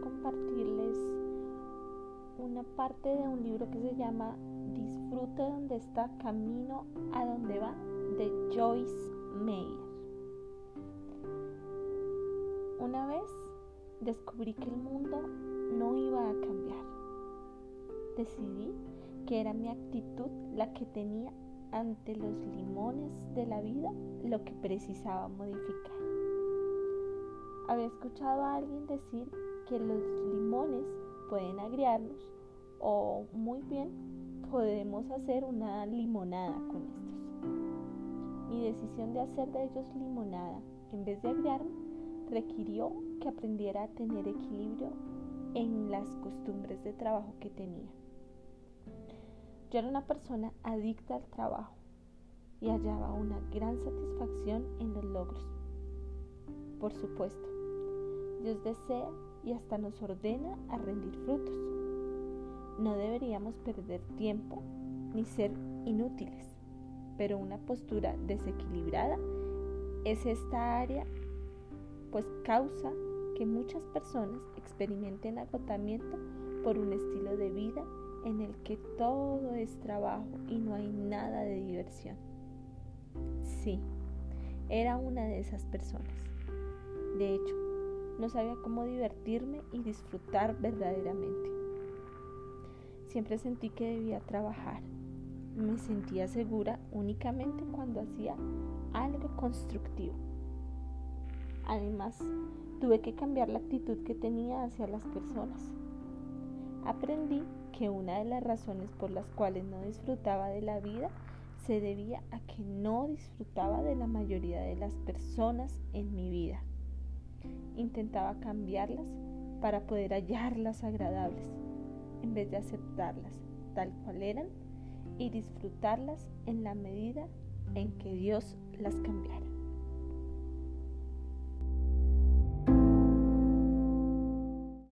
compartirles una parte de un libro que se llama Disfrute donde está, camino a donde va, de Joyce Meyer. Una vez descubrí que el mundo no iba a cambiar. Decidí que era mi actitud la que tenía ante los limones de la vida lo que precisaba modificar. Había escuchado a alguien decir que los limones pueden agriarnos o muy bien podemos hacer una limonada con estos. Mi decisión de hacer de ellos limonada en vez de agriarme requirió que aprendiera a tener equilibrio en las costumbres de trabajo que tenía. Yo era una persona adicta al trabajo y hallaba una gran satisfacción en los logros. Por supuesto, Dios desea y hasta nos ordena a rendir frutos. No deberíamos perder tiempo ni ser inútiles, pero una postura desequilibrada es esta área, pues causa que muchas personas experimenten agotamiento por un estilo de vida en el que todo es trabajo y no hay nada de diversión. Sí, era una de esas personas. De hecho, no sabía cómo divertirme y disfrutar verdaderamente. Siempre sentí que debía trabajar. Me sentía segura únicamente cuando hacía algo constructivo. Además, tuve que cambiar la actitud que tenía hacia las personas. Aprendí que una de las razones por las cuales no disfrutaba de la vida se debía a que no disfrutaba de la mayoría de las personas en mi vida. Intentaba cambiarlas para poder hallarlas agradables, en vez de aceptarlas tal cual eran y disfrutarlas en la medida en que Dios las cambiara.